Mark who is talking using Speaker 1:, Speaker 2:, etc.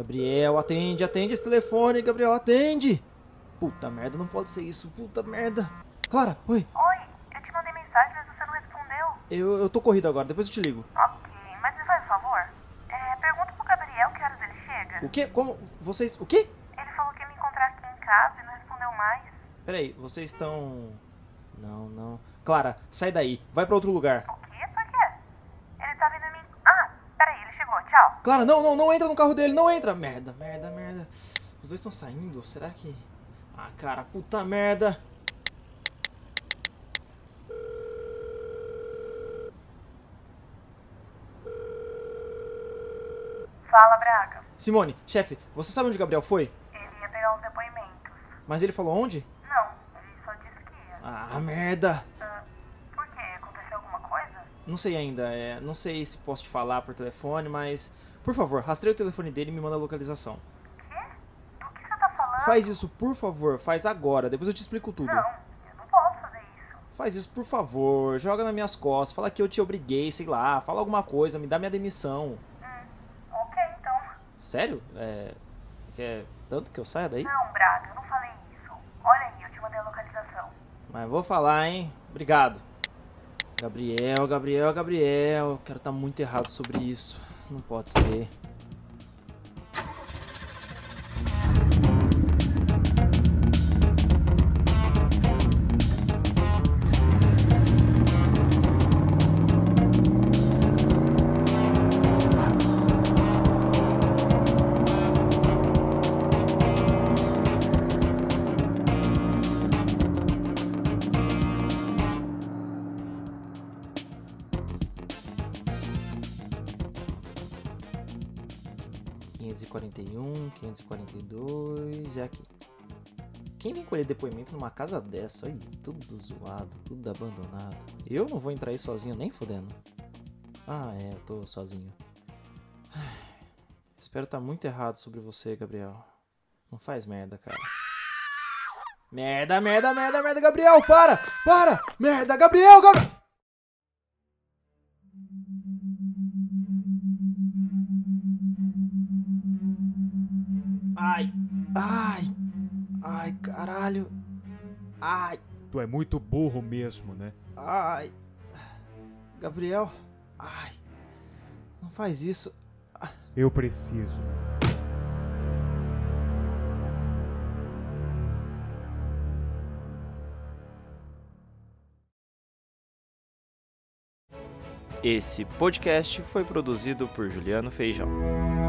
Speaker 1: Gabriel, atende, atende esse telefone, Gabriel, atende! Puta merda, não pode ser isso, puta merda. Clara, oi.
Speaker 2: Oi, eu te mandei mensagem, mas você não respondeu.
Speaker 1: Eu, eu tô corrido agora, depois eu te ligo.
Speaker 2: Ok, mas me faz um favor. É, pergunta pro Gabriel que horas ele chega.
Speaker 1: O quê? Como? Vocês. O quê?
Speaker 2: Ele falou que ia me encontrar aqui em casa e não respondeu mais.
Speaker 1: Peraí, vocês estão. Não, não. Clara, sai daí, vai pra outro lugar
Speaker 2: quê? Por quê? Ele tá vindo me. Ah, peraí, ele chegou, tchau.
Speaker 1: Clara, não, não, não entra no carro dele, não entra. Merda, merda, merda. Os dois estão saindo, será que. Ah, cara, puta merda.
Speaker 2: Fala, Braga.
Speaker 1: Simone, chefe, você sabe onde o Gabriel foi?
Speaker 2: Ele ia pegar uns depoimentos.
Speaker 1: Mas ele falou onde?
Speaker 2: Não, ele só disse que ia.
Speaker 1: Ah, merda.
Speaker 2: Ah, por quê? Aconteceu alguma coisa?
Speaker 1: Não sei ainda, é, não sei se posso te falar por telefone, mas. Por favor, rastreia o telefone dele e me manda a localização.
Speaker 2: Quê? Do que você tá falando?
Speaker 1: Faz isso, por favor, faz agora, depois eu te explico tudo.
Speaker 2: Não, eu não posso fazer isso.
Speaker 1: Faz isso, por favor, joga nas minhas costas, fala que eu te obriguei, sei lá, fala alguma coisa, me dá minha demissão.
Speaker 2: Hum, ok, então.
Speaker 1: Sério? É. Quer tanto que eu saia daí?
Speaker 2: Não, Braga, eu não falei isso. Olha aí, eu te mandei a localização.
Speaker 1: Mas vou falar, hein? Obrigado. Gabriel, Gabriel, Gabriel. Quero estar muito errado sobre isso. Não pode ser. 541, 542 é aqui. Quem vem colher depoimento numa casa dessa? Aí, tudo zoado, tudo abandonado. Eu não vou entrar aí sozinho nem fudendo. Ah, é, eu tô sozinho. Espero estar tá muito errado sobre você, Gabriel. Não faz merda, cara. Merda, merda, merda, merda, Gabriel, para! Para! Merda, Gabriel, Gabriel! Ai, ai, ai, caralho. Ai,
Speaker 3: Tu é muito burro mesmo, né?
Speaker 1: ai. Gabriel, ai. Não faz isso.
Speaker 3: Eu preciso.
Speaker 4: Esse podcast foi produzido por Juliano Feijão.